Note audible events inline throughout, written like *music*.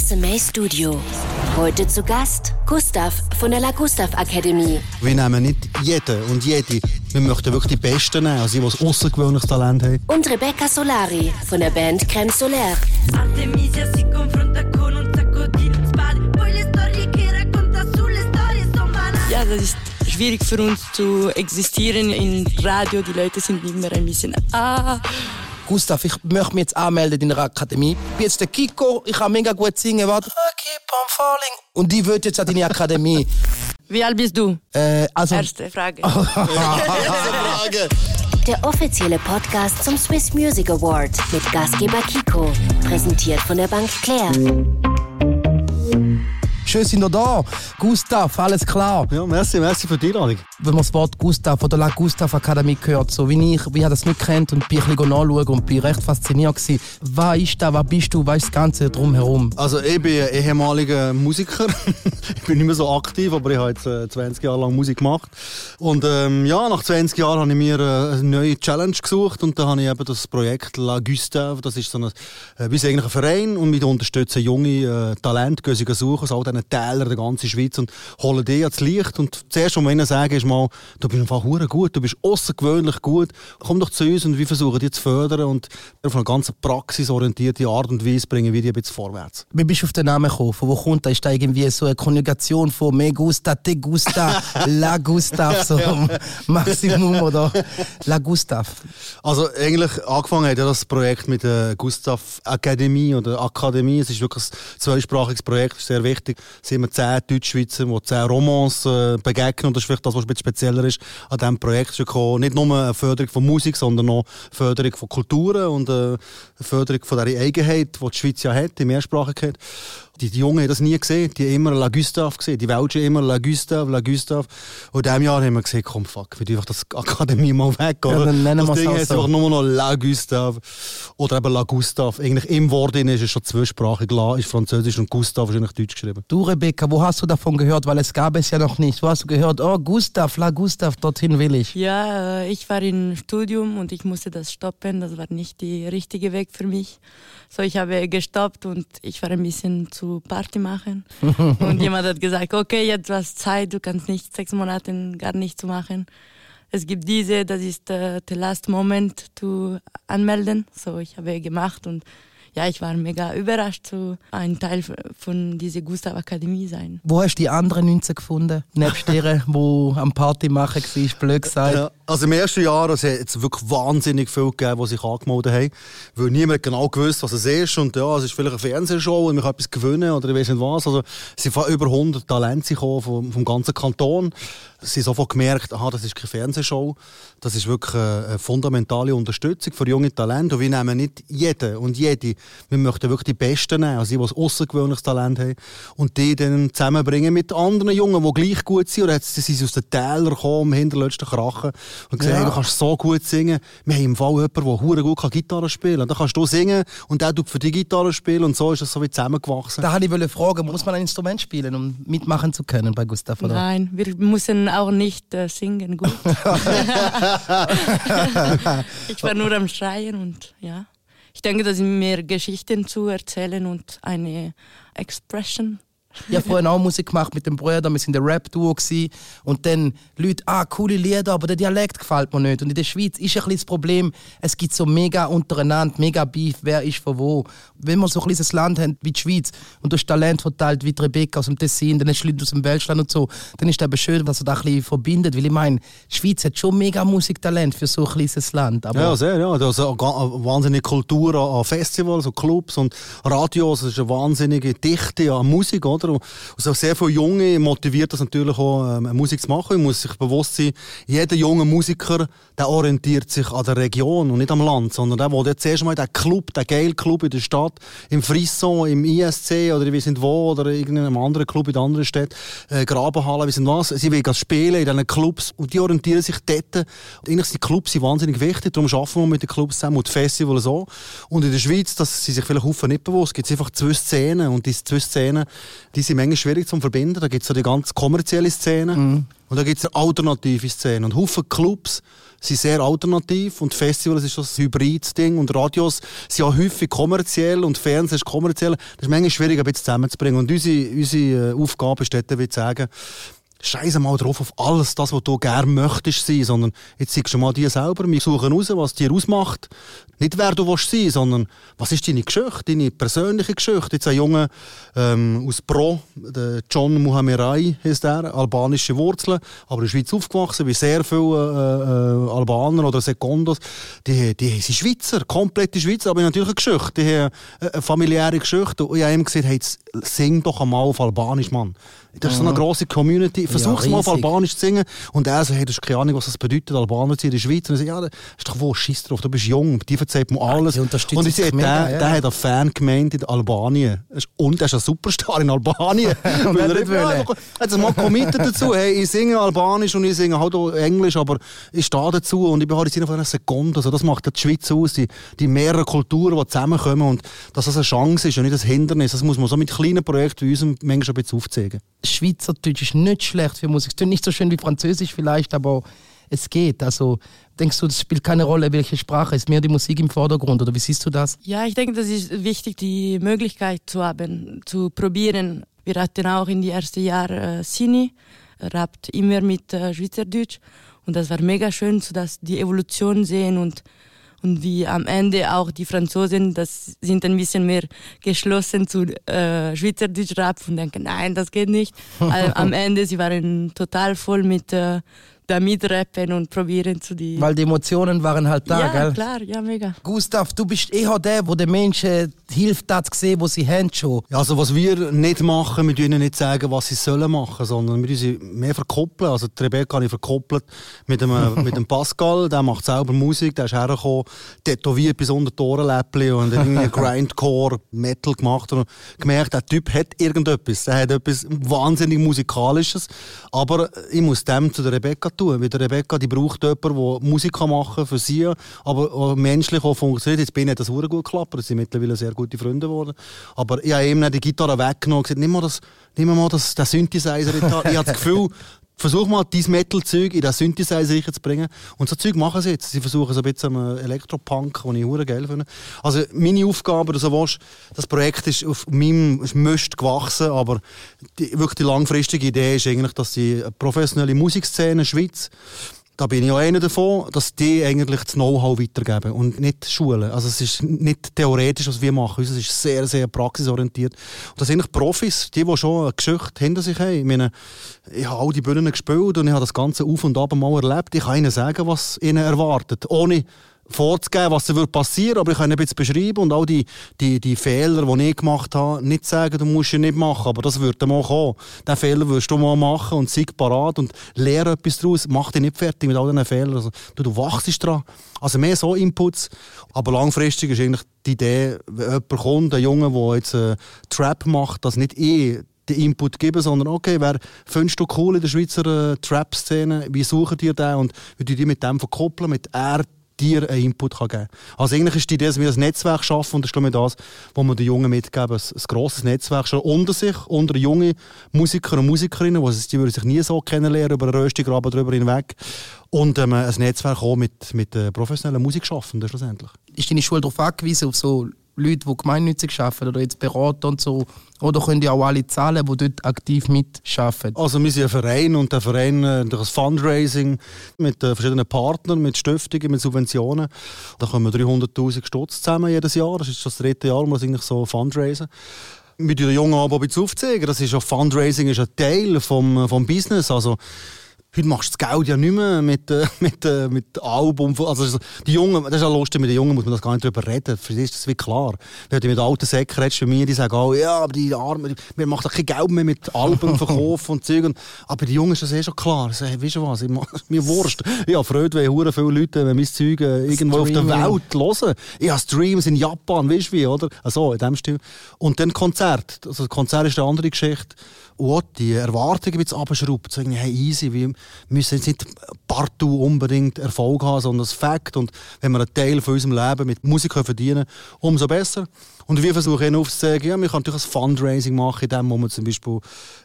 SMA Studio. Heute zu Gast Gustav von der La Gustav Akademie. Wir nehmen nicht jeden und jede. Wir möchten wirklich die Besten nehmen, also die, die ein außergewöhnliches Talent haben. Und Rebecca Solari von der Band Crème Solaire. Ja, das ist schwierig für uns zu existieren in Radio. Die Leute sind immer ein bisschen, ah, Gustav, ich möchte mich jetzt anmelden in der Akademie. Ich bin jetzt der Kiko, ich kann mega gut singen. Warte. I keep on falling. Und die wird jetzt an deine Akademie. wie alt bist du? äh, also, Erste Frage. *laughs* Der offizielle Podcast zum Swiss Music Award mit Gastgeber Kiko. Präsentiert von der Bank Claire. Schön sind ihr da. Gustav, alles klar. Ja, merci, merci für die Einladung. Wenn man das Wort Gustav oder La Gustav Akademie hört, so wie ich, wie ich das nicht kennt und bin ein bisschen nachschauen und bin recht fasziniert gewesen. Was ist da, was bist du, was ist das Ganze drumherum? Also ich bin ehemaliger Musiker. *laughs* ich bin nicht mehr so aktiv, aber ich habe jetzt äh, 20 Jahre lang Musik gemacht. Und ähm, ja, nach 20 Jahren habe ich mir äh, eine neue Challenge gesucht und da habe ich eben das Projekt La Gustave, das ist so ein, äh, eigentlich ein Verein und wir unterstützen junge äh, Talente, gehen sie suchen aus all diesen Tälern der ganzen Schweiz und holen die ans Licht. Und zuerst, was wir ihnen sagen, ist mal, du bist einfach hure gut, du bist außergewöhnlich gut, komm doch zu uns und wir versuchen dich zu fördern und auf eine ganz praxisorientierte Art und Weise bringen wir dich ein bisschen vorwärts. Wie bist du auf den Namen gekommen? Von wo kommt das? Ist da irgendwie so eine Konjugation von me gusta, te gusta, la Gustav, *laughs* so Maximum oder la Gustav? Also eigentlich angefangen hat ja das Projekt mit der Gustav Akademie oder Akademie. Es ist wirklich ein zweisprachiges Projekt, ist sehr wichtig. Sind immer zehn Deutschschweizer, die zehn Romans äh, begegnen und das ist vielleicht das, was ein spezieller ist an diesem Projekt. Ist nicht nur eine Förderung von Musik, sondern auch eine Förderung von Kulturen und äh, eine Förderung von dieser Eigenheit, die die Schweiz ja hat, die Mehrsprachigkeit. Die, die Jungen haben das nie gesehen. Die haben immer La Gustave gesehen. Die Welschen immer La Gustave, La Gustave. Und in diesem Jahr haben wir gesehen, komm, fuck, wir einfach das Akademie mal weg. Oder? dann nennen das wir es Ding heißt so. einfach nur noch La Gustave. Oder eben La Gustave. Eigentlich im Wort ist es schon zweisprachig. La ist Französisch und Gustave ist eigentlich Deutsch geschrieben. Du, Rebecca, wo hast du davon gehört? Weil es gab es ja noch nicht. Wo hast du gehört? Oh, Gustav, la Gustav, dorthin will ich. Ja, äh, ich war im Studium und ich musste das stoppen. Das war nicht der richtige Weg für mich. So, ich habe gestoppt und ich war ein bisschen zu Party machen. *laughs* und jemand hat gesagt, okay, jetzt du hast Zeit, du kannst nicht sechs Monate gar nichts machen. Es gibt diese, das ist äh, the last moment zu anmelden. So, ich habe gemacht und ja, ich war mega überrascht, zu ein Teil von dieser Gustav Akademie sein. Wo hast du die anderen 19 gefunden? Nebst *laughs* der, wo am Party machen war, blöd gesagt. Ja, also im ersten Jahr es hat es wirklich wahnsinnig viel gegeben, die sich angemeldet haben. Weil niemand genau gewusst, was es ist. Und ja, es ist vielleicht eine Fernsehshow und man kann etwas gewinnen oder ich weiß nicht was. Also es sind über 100 Talente gekommen vom, vom ganzen Kanton. Sie haben sofort gemerkt, aha, das ist keine Fernsehshow. Das ist wirklich eine, fundamentale Unterstützung für junge Talente. Und wir nehmen nicht jeden und jede. Wir möchten wirklich die Besten nehmen, also die, die ein außergewöhnliches Talent haben. Und die dann zusammenbringen mit anderen Jungen, die gleich gut sind. Oder jetzt sind sie aus den Tälern gekommen, im hinterletzten Krachen. Und gesagt, Ja. hey, du kannst so gut singen. Wir haben im Fall jemanden, der hure gut kann Gitarre spielen kann. Dann kannst du singen und der tut für die Gitarre spielen. Und so ist das so wie zusammengewachsen. Da wollte ich fragen, muss man ein Instrument spielen, um mitmachen zu können bei Gustav? Oder? Nein, wir müssen auch nicht äh, singen gut. *laughs* ich war nur am Schreien und ja. Ich denke, dass mehr Geschichten zu erzählen und eine Expression. Ich habe vorhin auch Musik gemacht mit dem Bruder, wir sind ein Rap-Duo und dann Leute, ah, coole Lieder, aber der Dialekt gefällt mir nicht. Und in der Schweiz ist ein bisschen das Problem, es gibt so mega untereinander, mega Beef, wer ist von wo. Wenn wir so ein kleines Land haben wie die Schweiz und du hast Talent verteilt wie Rebecca aus dem Tessin, dann hast du Leute aus dem Welschland und so, dann ist es eben schön, was er da ein bisschen verbindet, weil ich meine, die Schweiz hat schon mega Musiktalent für so ein kleines Land. Aber Ja, sehr, ja. Da ist eine, eine wahnsinnige Kultur an Festivals, an Clubs und Radios. Es ist eine wahnsinnige Dichte an Musik, oder? Und es sind auch sehr viele Junge motiviert das natürlich auch, ähm, Musik zu machen. Man muss sich bewusst sein, jeder junge Musiker, der orientiert sich an der Region und nicht am Land, sondern der will jetzt zuerst mal in den Club, den geile Club in der Stadt, im Frisson, im ISC oder ich weiß wo, oder irgendeinem anderen Club in der anderen Stadt, äh, Grabenhalle, weiss nicht was. Sie wollen spielen in diesen Clubs und die orientieren sich dort. Und eigentlich sind die Clubs sind wahnsinnig wichtig, darum arbeiten wir mit den Clubs zusammen und die Festivals so. Und in der Schweiz, das sind sich vielleicht Haufen nicht bewusst, gibt es einfach zwei Szenen und diese zwei Szenen die sind manchmal schwierig zu verbinden. Da gibt es so die ganz kommerzielle Szene Mhm. und da gibt es eine alternative Szene. Und Haufen Clubs sind sehr alternativ und Festivals ist so ein Hybrid-Ding und Radios sind auch häufig kommerziell und Fernsehen ist kommerziell. Das ist manchmal schwierig, ein bisschen zusammenzubringen. Und unsere, unsere äh, Aufgabe ist dort, wie zu sagen, Scheiße mal drauf auf alles, das, was du gerne möchtest sein, sondern jetzt siehst du mal dir selber. Wir suchen raus, was dir ausmacht. Nicht wer du willst sein, sondern was ist deine Geschichte, deine persönliche Geschichte. Jetzt ein Junge ähm, aus Pro, der John Muhammerai heißt er, albanische Wurzeln, aber in der Schweiz aufgewachsen, wie sehr viele äh, äh, Albaner oder Sekondos. Die, die sind Schweizer, komplette Schweizer, aber natürlich eine Geschichte. Die haben eine familiäre Geschichte. Und ich habe ihm gesagt, hey, sing doch einmal auf Albanisch, Mann. Das ist so eine grosse Community. Versuch's mal auf. Albanisch zu singen. Und er so, hey, du hast keine Ahnung, was das bedeutet, Albaner zu in der Schweiz. Und ich so, ja, das ist doch wohl Schiss drauf, du bist jung, die erzählt mir alles. die unterstützen und ich sehe, der, ja. der hat einen Fan gemeint in Albanien. Und er ist ein Superstar in Albanien. *laughs* Und er nicht ja, hat sich mal committed dazu. Hey, ich singe Albanisch und ich singe halt auch Englisch, aber ich stehe dazu und ich bin halt in einer Sekunde. Also das macht ja die Schweiz aus, die, die mehreren Kulturen, die zusammenkommen und dass das eine Chance ist und nicht ein Hindernis. Das muss man so mit kleinen Projekten wie unserem manchmal ein bisschen aufzeigen. Schweizerdeutsch ist nicht schlecht für Musik. Es klingt nicht so schön wie Französisch vielleicht, aber es geht. Also denkst du, das spielt keine Rolle, welche Sprache? Ist mehr die Musik im Vordergrund oder wie siehst du das? Ja, ich denke, das ist wichtig, die Möglichkeit zu haben, zu probieren. Wir hatten auch in die ersten Jahre äh, Sini, rappt immer mit äh, Schweizerdeutsch und das war mega schön, so dass die Evolution sehen und und wie am Ende auch die Franzosen, das sind ein bisschen mehr geschlossen zu äh, Schweizerdeutsch Rap und denken, nein, das geht nicht. *laughs* Am Ende, sie waren total voll mit äh, damit rappen und probieren zu die. Weil die Emotionen waren halt da, ja, gell? klar, ja, mega. Gustav, du bist eher der, wo den Menschen hilft, das zu sehen, was sie haben schon. Ja, also was wir nicht machen, wir ihnen nicht sagen, was sie sollen machen, sondern wir sie mehr verkoppeln. Also die Rebecca habe ich verkoppelt mit dem, äh, *laughs* mit dem Pascal, der macht selber Musik, der ist hergekommen, tätowiert bis unter die Ohrenläppchen und hat irgendwie *laughs* Grindcore, Metal gemacht und gemerkt, der Typ hat irgendetwas, der hat etwas wahnsinnig Musikalisches, aber ich muss dem zu der Rebecca tun, die Rebecca, die braucht jemanden, der Musik machen kann für sie, aber menschlich auch funktioniert. Jetzt bin ich das sehr gut geklappt, wir sind mittlerweile sehr gute Freunde geworden. Aber ich habe ihm die Gitarre weggenommen und gesagt, nimm mal, das, nimm mal das, den Synthesizer. Ich habe das Gefühl, versuch mal dein Metal-Zeug in den Synthesizer zu bringen. Und so Zeug machen sie jetzt. Sie versuchen so ein bisschen am Elektropunk, den ich hure geil finde. Also meine Aufgabe, oder so willst, das Projekt ist auf meinem Mist gewachsen, aber die, wirklich die langfristige Idee ist eigentlich, dass die professionelle Musikszene Schweiz da bin ich auch einer davon, dass die eigentlich das Know-how weitergeben und nicht Schulen. Also es ist nicht theoretisch, was wir machen. Es ist sehr, sehr praxisorientiert. Und das sind eigentlich Profis, die, die schon eine Geschichte hinter sich haben. Ich meine, ich habe all die Bühnen gespielt und ich habe das Ganze auf und ab mal erlebt. Ich kann ihnen sagen, was ihnen erwartet. Ohne vorzugeben, was wird passieren, aber ich kann bisschen beschreiben und all die, die, die Fehler, die ich gemacht habe, nicht sagen, du musst ihn nicht machen, aber das wird mal kommen. Den Fehler wirst du mal machen und sei parat und lehre etwas daraus, mach dich nicht fertig mit all diesen Fehlern. Also, du, du wachst dran. Also mehr so Inputs, aber langfristig ist eigentlich die Idee, wenn jemand kommt, ein Junge, der jetzt äh, Trap macht, dass nicht ich den Input geben, sondern okay, wer findest du cool in der Schweizer äh, Trap-Szene, wie suchen dir den und wie die mit dem verkoppeln, mit er dir einen Input kann geben Also eigentlich ist die Idee, dass wir ein Netzwerk schaffen und das ist glaube ich das, was wir den Jungen mitgeben, ein, ein grosses Netzwerk schon unter sich, unter junge Musiker und Musikerinnen, die, die würden sich nie so kennenlernen, über einen Röstigraben drüber hinweg und ähm, ein Netzwerk auch mit, mit äh, professionellen Musikschaffenden schlussendlich. Ist deine Schule darauf angewiesen, auf so Leute, die gemeinnützig arbeiten oder jetzt Berater und so? Oder können die auch alle zahlen, die dort aktiv mitarbeiten? Also wir sind ein Verein und der Verein äh, durch das Fundraising mit äh, verschiedenen Partnern, mit Stiftungen, mit Subventionen. Da kommen 300'000 Stutz zusammen jedes Jahr. Das ist das dritte Jahr, wo wir eigentlich so fundraisen. Mit den Jungen aber aufzeigen. Das ist auch Fundraising ist ein Teil vom, vom Business. Also Heute machst du das Geld ja nicht mehr mit, äh, *laughs* mit, äh, mit Album. Also, die Jungen, das ist ja lustig, mit den Jungen muss man das gar nicht drüber reden. Für die ist das wie klar. Wenn du mit alten Säcken redest, für mich, die sagen auch, ja, aber die Armen, wir machen doch kein Geld mehr mit Alben verkaufen und Zeug. Aber den Jungen ist das eh schon klar. Sie sagen, weißt du was, ich mach, mir Wurst. Ich habe Freude, wenn hure viele Leute wenn mein Zeug äh, irgendwo auf der Streaming. Welt hören. Ich habe Streams in Japan, weißt du wie, oder? Also, in dem Stil. Und dann Konzert. Also, Konzert ist eine andere Geschichte. Auch die Erwartungen ein bisschen abschraubt. Irgendwie, hey, easy, wie, müssen jetzt nicht partout unbedingt Erfolg haben, sondern das Fakt. Und wenn wir einen Teil von unserem Leben mit Musik verdienen können, umso besser. Und wir versuchen aufzuzeigen, ja, man kann natürlich ein Fundraising machen, in dem, wo man zum Beispiel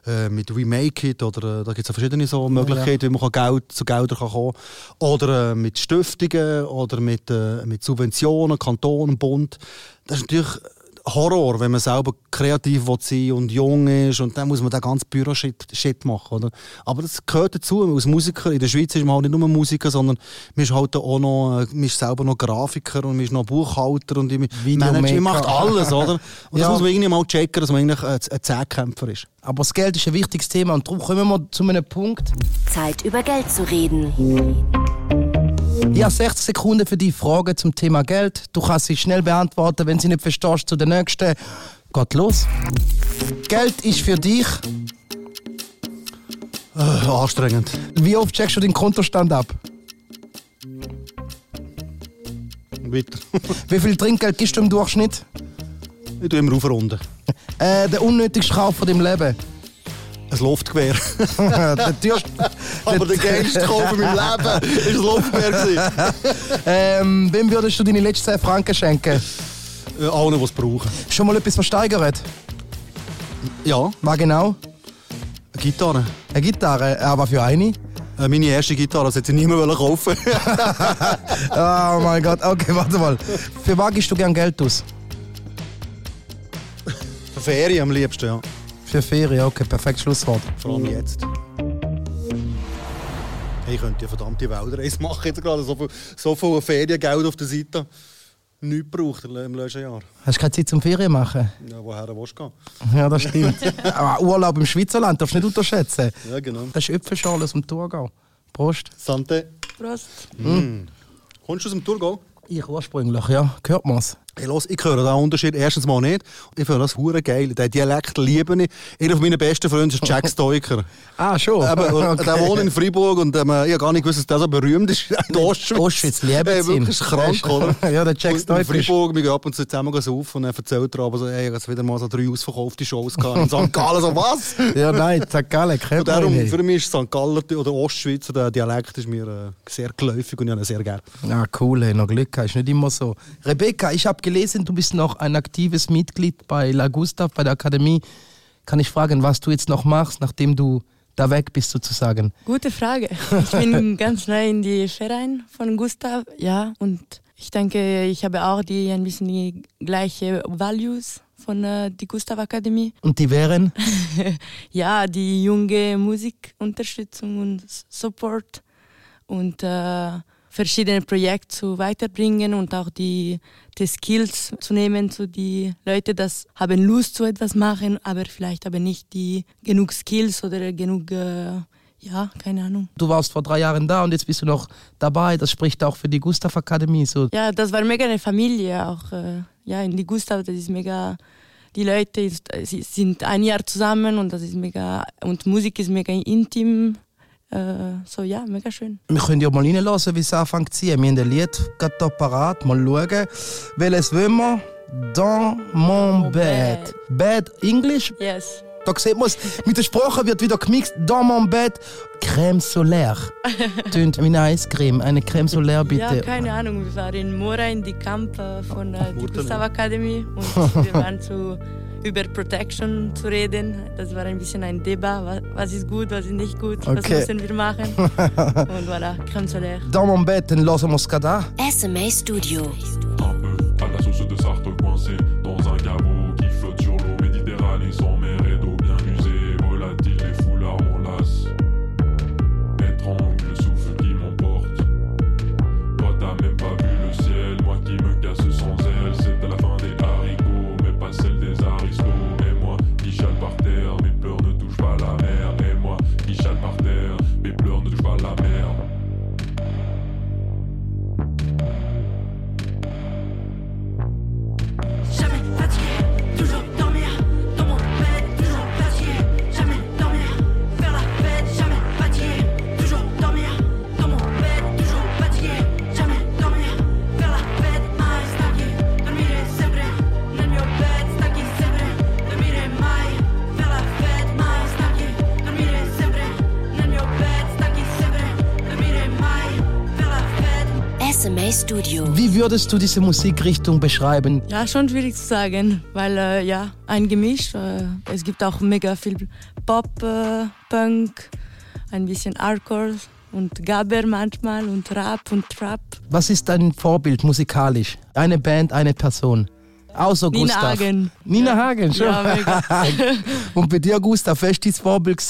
äh, mit Remake It oder äh, da gibt es verschiedene so Möglichkeiten, wie man kann Geld, zu Geldern kann kommen Oder äh, mit Stiftungen oder mit, äh, mit Subventionen, Kanton, Bund. Das ist natürlich Horror, wenn man selber kreativ will sein und jung ist und dann muss man den ganzen Büro-Shit Shit machen. Oder? Aber das gehört dazu. Als Musiker in der Schweiz ist man halt nicht nur Musiker, sondern man ist halt auch noch, äh, man ist selber noch Grafiker und man ist noch Buchhalter und man macht alles, oder? Und *laughs* Ja. das muss man irgendwie mal checken, dass man eigentlich ein ein Zehnkämpfer ist. Aber das Geld ist ein wichtiges Thema und darum kommen wir zu einem Punkt. Zeit über Geld zu reden. Ich habe 60 Sekunden für die Frage zum Thema Geld. Du kannst sie schnell beantworten. Wenn sie nicht verstehst, zu der nächsten. Geht los. Geld ist für dich. Äh, anstrengend. Wie oft checkst du den Kontostand ab? Weiter. *laughs* Wie viel Trinkgeld gibst du im Durchschnitt? ich tue immer aufrunden. Äh, der unnötigste Kauf von deinem Leben. Ein Luftgewehr. *laughs* *laughs* Aber der geilste Kauf in meinem Leben war ein Luftgewehr. ähm, wem würdest du deine letzten 10 Franken schenken? Äh, Allen, die es brauchen. Schon mal etwas versteigert? Ja, Was genau? eine Gitarre. Eine Gitarre, aber für eine? Äh, meine erste Gitarre, das hätte ich niemand kaufen *laughs* Oh mein Gott, okay, warte mal. Für was gibst du gern Geld aus? Für Ferien am liebsten, ja. Für Ferien, okay, perfekt Schlusswort. Vor allem jetzt. Hey, ich könnte ja verdammte Wälderreise machen jetzt gerade. So viel, so viel Feriengeld auf der Seite. Nichts gebraucht im letzten Jahr. Hast du keine Zeit zum Ferien machen? Ja, woher willst du gehen? Ja, das stimmt. aber *laughs* Urlaub im Schweizerland darfst du nicht unterschätzen. Ja, genau. Das ist Öpfelschale aus dem Thurgau. Prost. Sante, Prost. kommst du aus dem Thurgau? Ich ursprünglich, ja. Hört man's? Hey, los, ich höre den Unterschied erstens mal nicht. Ich finde das hure geil. Den Dialekt liebe ich. Einer von meinen besten Freunde ist Jack *laughs* Stoiker. Ah, schon? Eben, und *laughs* Der wohnt in Freiburg und ähm, ich habe gar nicht gewusst, dass der so berühmt ist in der Ostschweiz. Ostschweiz, hey, sie ihn. wirklich krank, *laughs* oder? Ja, der Jack Und Stoiker In ist- Freiburg, wir gehen ab und zu zusammen auf und er erzählt er aber so, hey, ich wieder mal so drei ausverkaufte Shows gehabt. In St. Gallen, so was? Ja, nein, St. Gallen, Und kennt man darum, nicht. für mich ist St. Gallen oder Ostschweizer, der Dialekt ist mir äh, sehr geläufig und ich habe ihn sehr gerne. Ah, cool, hey, noch Glück gehabt. Ist nicht immer so. Rebecca, ich habe gelesen, du bist noch ein aktives Mitglied bei La Gustav, bei der Akademie. Kann ich fragen, was du jetzt noch machst, nachdem du da weg bist, sozusagen? Gute Frage. Ich bin *laughs* ganz neu in die Verein von Gustav, ja, und ich denke, ich habe auch die ein bisschen die gleiche Values von äh, die Gustav Akademie. Und die wären? *laughs* Ja, die junge Musikunterstützung und Support und äh, verschiedene Projekte zu weiterbringen und auch die, die Skills zu nehmen zu die Leute, das haben Lust zu etwas machen, aber vielleicht aber nicht die genug Skills oder genug äh, ja, keine Ahnung. Du warst vor drei Jahren da und jetzt bist du noch dabei. Das spricht auch für die Gustav Akademie. So. Ja, das war mega eine Familie auch. Äh, ja, in die Gustav, das ist mega. Die Leute ist, sind ein Jahr zusammen und das ist mega. Und Musik ist mega intim. Äh, so ja, mega schön. Wir können ja mal reinlassen, wie es anfängt zu ziehen. Wir haben ein Lied gerade parat. Mal schauen. Welches wollen wir? Dans mon bed. Bed, Englisch? Yes. Da sieht man es, mit der Sprache wird wieder gemixt. Dans mon bed, Crème solaire. *laughs* Tönt wie eine Eiscreme. Eine Crème solaire, bitte. Ja, keine Ahnung. Wir waren in Mora in die Camp von äh, Murten. Gustav Academy und *laughs* wir waren zu über Protection zu reden. Das war ein bisschen ein Debat. Was, was ist gut, was ist nicht gut, was Okay. müssen wir machen. *laughs* und voilà, Crème solaire. Dans mon wir es gerade an. SMA Studio. Studio. Wie würdest du diese Musikrichtung beschreiben? Ja, schon schwierig zu sagen, weil äh, ja, ein Gemisch. Äh, es gibt auch mega viel Pop, äh, Punk, ein bisschen Hardcore und Gabber manchmal und Rap und Trap. Was ist dein Vorbild musikalisch? Eine Band, eine Person. Außer Nina Gustav. Hagen. Nina Hagen, schon. Ja. *laughs* Und bei dir, Gustav, wer war dein Vorbild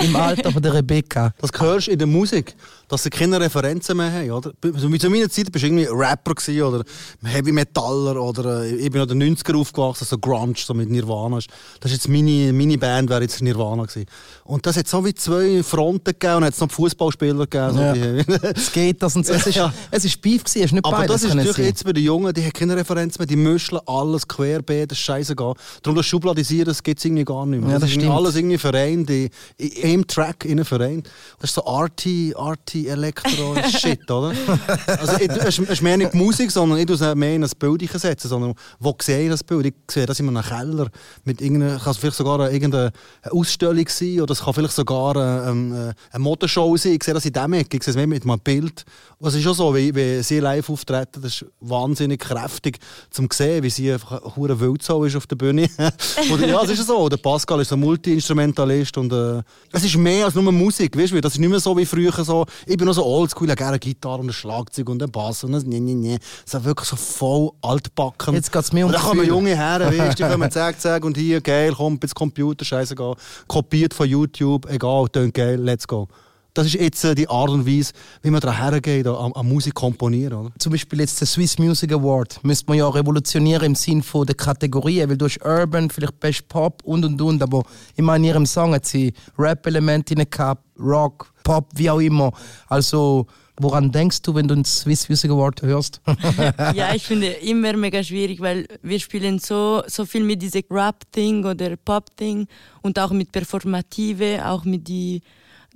im Alter von der Rebecca? Das hörst du in der Musik, dass sie keine Referenzen mehr haben. Oder? Also Zu meiner Zeit bist du irgendwie Rapper gewesen, oder Heavy Metaller oder äh, ich bin in den 90er aufgewachsen, so Grunge, so mit Nirvana. Das ist jetzt meine, meine Band, wäre jetzt Nirvana gewesen. Und das hat so wie zwei Fronten gegeben und hat es noch Fußballspieler gegeben. So Ja. die, *laughs* Skaters und so. Es ist, *laughs* Ja. es ist Beef gewesen, hast du nicht Aber beides das ist natürlich jetzt bei den Jungen, die haben keine Referenz mehr, die müscheln alles querbeet, das ist scheißegal. Darum das Schubladisieren, das gibt es irgendwie gar nicht mehr. Ja, das ist irgendwie stimmt. alles irgendwie vereint, in in einem Track in einem Verein. Das ist so Arty, Arty, Elektro, Shit, oder? *laughs* Also es ist- mehr nicht die Musik, sondern ich es mehr in ein Bild setzen, sondern wo sehe ich das Bild? Ich sehe das in einem Keller, mit kann es vielleicht sogar eine- Ausstellung sein, oder es kann vielleicht sogar eine, eine, eine Modeshow sein, ich sehe das in dem Ecke, ich sehe es mehr mit einem Bild. Und es ist schon so, wie, wie sie live auftreten, das ist wahnsinnig kräftig zum sehen, wie sie einfach eine Wildsau ist auf der Bühne. *laughs* Oder, ja, es ist so. Der Pascal ist ein Multi-Instrumentalist und äh, es ist mehr als nur Musik, weißt du? Das ist nicht mehr so wie früher so. Ich bin noch so oldschool, ich habe gerne eine Gitarre und ein Schlagzeug und einen Bass und ein ne, ne, ne. Es ist wirklich so voll altbacken. Jetzt geht's mehr um Und dann kommen junge Herren, *laughs* weißt du, die kommen zack, zack und hier, geil, komm, jetzt Computer, scheißegal. Kopiert von YouTube, egal, tönt geil, let's go. Das ist jetzt äh, die Art und Weise, wie man da hergeht, an, an Musik komponieren, oder? Zum Beispiel jetzt der Swiss Music Award müsste man ja revolutionieren im Sinn von der Kategorien, weil du hast Urban, vielleicht Best Pop und und und, aber ich meine, in ihrem Song hat sie Rap-Elemente in gehabt, Rock, Pop, wie auch immer. Also, woran denkst du, wenn du den Swiss Music Award hörst? *laughs* *laughs* ja, ich finde immer mega schwierig, weil wir spielen so, so viel mit diesem Rap-Ding oder Pop-Ding und auch mit Performative, auch mit die,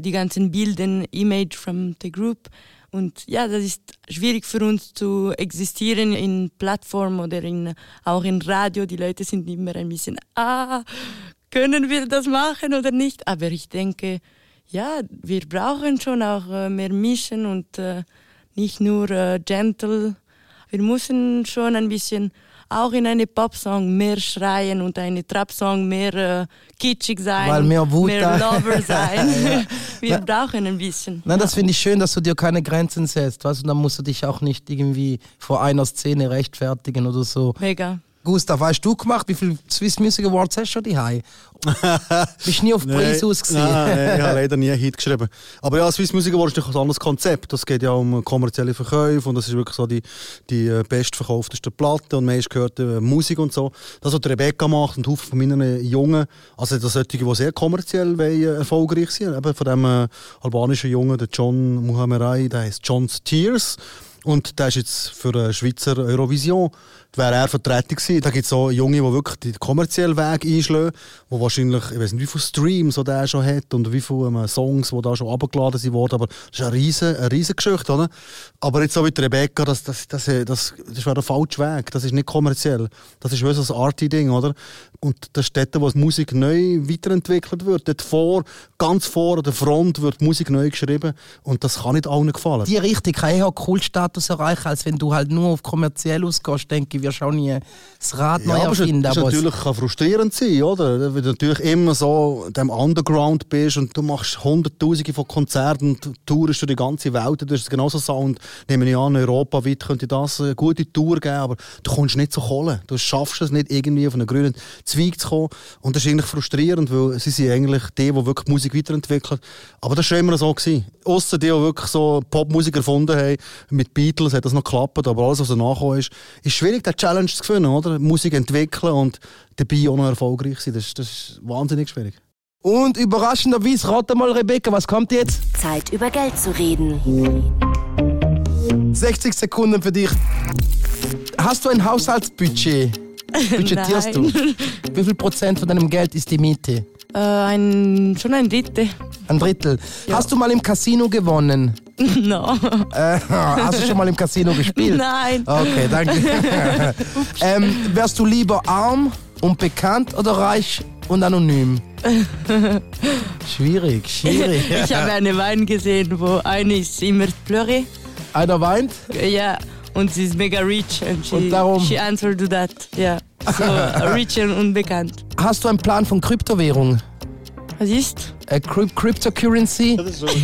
die ganzen Bildern, Image from the Group. Und ja, das ist schwierig für uns zu existieren in Plattform oder in, auch in Radio. Die Leute sind immer ein bisschen, ah, können wir das machen oder nicht? Aber ich denke, ja, wir brauchen schon auch äh, mehr Mischen und äh, nicht nur äh, gentle. Wir müssen schon ein bisschen auch in eine Popsong mehr schreien und eine Trap-Song mehr äh, kitschig sein, Weil mehr Wut mehr Lover *laughs* sein. *laughs* Wir brauchen ein bisschen. Nein, das finde ich schön, dass du dir keine Grenzen setzt. Weißt du, dann musst du dich auch nicht irgendwie vor einer Szene rechtfertigen oder so. Mega. Gustav, hast du gemacht, wie viele Swiss Music Awards hast du schon die *laughs* Bist nie auf Preis ausgesehen? Nein, ich habe *laughs* leider nie Hit geschrieben. Aber ja, Swiss Music Award ist ein anderes Konzept. Es geht ja um kommerzielle Verkäufe und das ist wirklich so die, die äh, bestverkaufteste Platte und meist gehört äh, Musik und so. Das, was Rebecca macht und Haufen von meinen Jungen, also das solche, die sehr kommerziell wollen, äh, erfolgreich sind. Eben von dem äh, albanischen Jungen, der John Muhammerai, der heißt John's Tears. Und der ist jetzt für Schweizer Eurovision, wäre er vertreten gewesen. Da gibt es auch Junge, die wirklich den kommerziellen Weg einschlagen, die wahrscheinlich, ich weiß nicht, wie viele Streams der schon hat und wie viele ähm, Songs, die da schon abgeladen sind worden, aber das ist eine riesen, eine riesen Geschichte, oder? Aber jetzt so die Rebecca, das, das, das, das, das wäre der falsche Weg, das ist nicht kommerziell. Das ist so ein Arty-Ding, oder? Und das ist dort, wo die Musik neu weiterentwickelt wird. Dort vor, ganz vor der Front wird Musik neu geschrieben und das kann nicht allen gefallen. Die Richtung kann eher Kultstatus erreichen, als wenn du halt nur auf kommerziell ausgehst, denke ich, wirst du auch nie das Rad neu Ja, ist, erfinden. es ist natürlich kann frustrierend sein, oder? Wenn du natürlich immer so in dem Underground bist und du machst Hunderttausende von Konzerten und tourst durch die ganze Welt, du hast genauso Sound. Nehme ich an, europaweit könnte das eine gute Tour geben, aber du kommst nicht zu Kohle. Du schaffst es nicht, irgendwie auf einen grünen Zweig zu kommen. Und das ist eigentlich frustrierend, weil sie sind eigentlich die, die wirklich Musik weiterentwickeln. Aber das war schon immer so. Ausser die, die wirklich so Popmusik erfunden haben, mit Beatles hat das noch geklappt, aber alles, was danach ist, ist schwierig, diese Challenge zu gewinnen, oder? Musik entwickeln und dabei auch noch erfolgreich sein. Das, ist- das ist wahnsinnig schwierig. Und überraschenderweise, rate mal, Rebecca, was kommt jetzt? Zeit über Geld zu reden. 60 Sekunden für dich. Hast du ein Haushaltsbudget? *laughs* Budgetierst du? Wie viel Prozent von deinem Geld ist die Miete? Äh, ein, schon ein Drittel. Ein Drittel. Hast du mal im Casino gewonnen? *laughs* no. Äh, hast du schon mal im Casino gespielt? Nein. Okay, danke. *laughs* ähm, wärst du lieber arm und bekannt oder reich und anonym? *laughs* schwierig, schwierig. Ich habe eine Wein gesehen, wo eine ist immer Plöre. Einer weint? Ja, Und sie ist mega rich and she, Und darum- she answered to that. Ja, so rich und unbekannt. Hast du einen Plan von Kryptowährung? Was ist? Äh, Cryp Cryptocurrency?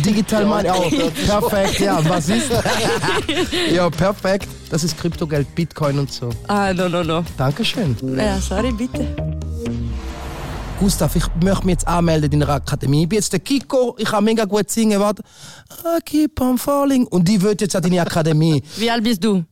Digital Money? Oh, perfekt, ja. Was ist? *laughs* ja, perfekt. Das ist Kryptogeld, Bitcoin und so. Ah, no, no, no. Dankeschön. Ja, sorry, bitte. Gustav, ich möchte mich jetzt anmelden in einer Akademie. Ich bin jetzt der Kiko, ich kann mega gut singen, warte. I keep on falling. Und die wird jetzt an deine Akademie. Wie alt bist du?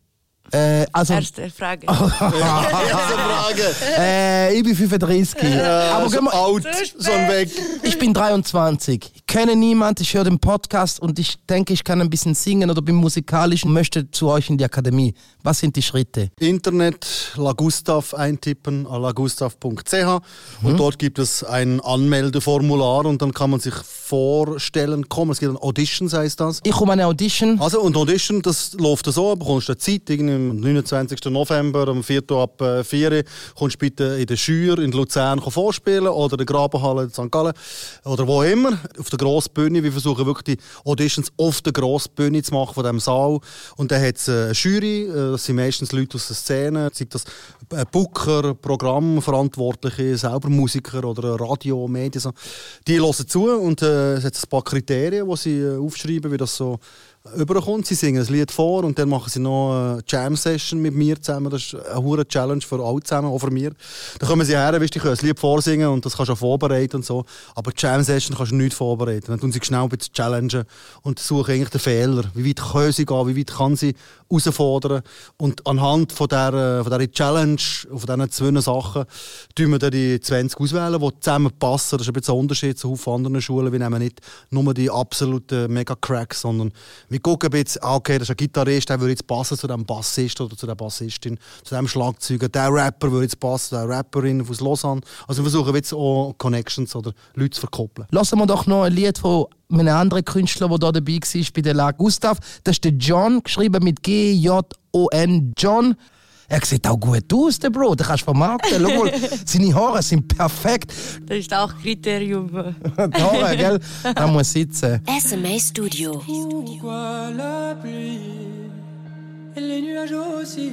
Äh, also, Erste Frage. Oh. *laughs* Erste Frage. äh, ich bin 35. Aber so alt, schon weg. Ich bin 23. Ich kenne niemand, ich höre den Podcast und ich denke, ich kann ein bisschen singen oder bin musikalisch und möchte zu euch in die Akademie. Was sind die Schritte? Internet Lagustav eintippen, lagustav.ch und dort gibt es ein Anmeldeformular und dann kann man sich vorstellen, kommen. Es gibt ein Auditions, heißt das. Ich komme an eine Audition. Also, und Audition, das läuft so, du bekommst eine Zeit, am 29. November, am 4. ab äh, 4 Uhr, kommst bitte in der Schür in Luzern vorspielen oder in der Grabenhalle in St. Gallen oder wo immer, auf der grossen Bühne. Wir versuchen wirklich die Auditions auf der grossen Bühne zu machen von diesem Saal. Und dann hat es eine Jury, äh, das sind meistens Leute aus der Szene, sei das Booker, Programmverantwortliche, selber Musiker oder Radio, Medien. So. Die hören zu und äh, es hat ein paar Kriterien, die sie äh, aufschreiben, wie das so überkommt. Sie singen ein Lied vor und dann machen sie noch eine Jam-Session mit mir zusammen. Das ist eine hohe Challenge für alle zusammen, auch für mir. Da kommen sie her, weißt, die können ein Lied vorsingen und das kannst du auch vorbereiten und so. Aber die Jam-Session kannst du nicht vorbereiten. Dann tun sie schnell ein bisschen challengen und suchen eigentlich den Fehler. Wie weit können sie gehen, wie weit kann sie herausfordern. Und anhand von dieser, von dieser Challenge, von diesen zwei Sachen, tun wir dann die 20 auswählen, die zusammen passen. Das ist ein bisschen ein Unterschied zu anderen Schulen. Wir nehmen nicht nur die absoluten Mega-Cracks, sondern wir gucken bisschen, ah, okay, das ist ein Gitarrist, der würde jetzt passen zu dem Bassist oder zu der Bassistin, zu dem Schlagzeuger. Der Rapper würde jetzt passen zu der Rapperin aus Lausanne. Also wir versuchen jetzt auch Connections oder Leute zu verkoppeln. Lassen wir doch noch ein Lied von einem anderen Künstler, der da dabei war, bei der La Gustav. Das ist der John, geschrieben mit G-J-O-N. John. Er sieht auch gut aus, der Bro? Den kannst du vermarkten. Schau mal, seine Haare sind perfekt. Das ist auch Kriterium. Die Haare, gell? Da muss sitzen. SMA Studio. Pourquoi la pluie et les nuages aussi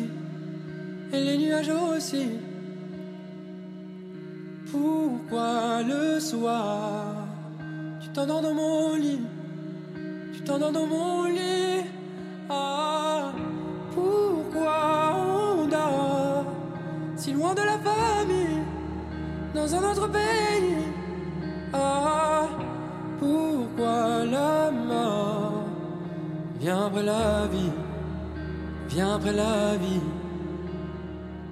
et les nuages aussi Pourquoi le soir tu t'endors dans mon lit? Tu t'endors dans mon lit Ah si loin de la famille dans un autre pays Ah pourquoi la mort vient après la vie, vient après la vie?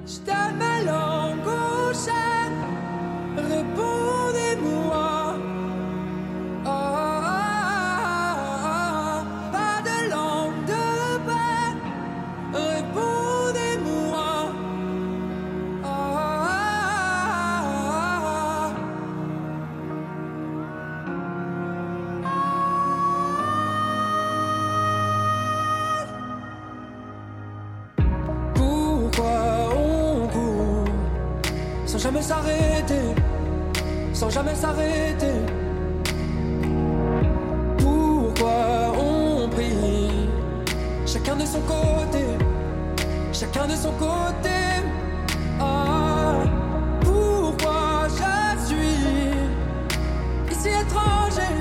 Je t'appelle en gauche, jamais s'arrêter, sans jamais s'arrêter. Pourquoi on prie? Chacun de son côté, chacun de son côté. Ah, pourquoi je suis ici étranger,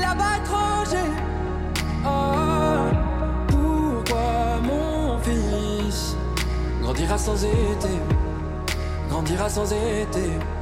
là-bas étranger. Ah, pourquoi mon fils grandira sans été, grandira sans été.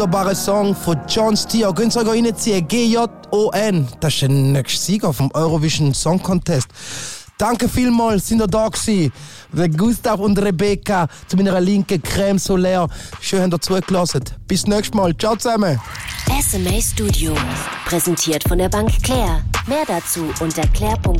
Wunderbarer Song von John Steer. Könnt ihr euch reinziehen? G-J-O-N. Das ist der nächste Sieger vom Eurovision Song Contest. Danke vielmals, sind ihr da Gustav und Rebecca zu meiner linken Creme Solaire. Schön, habt ihr zugelassen. Bis nächstes Mal. Ciao zusammen. SMA Studio. Präsentiert von der Bank Claire. Mehr dazu unter claire.ch/sma.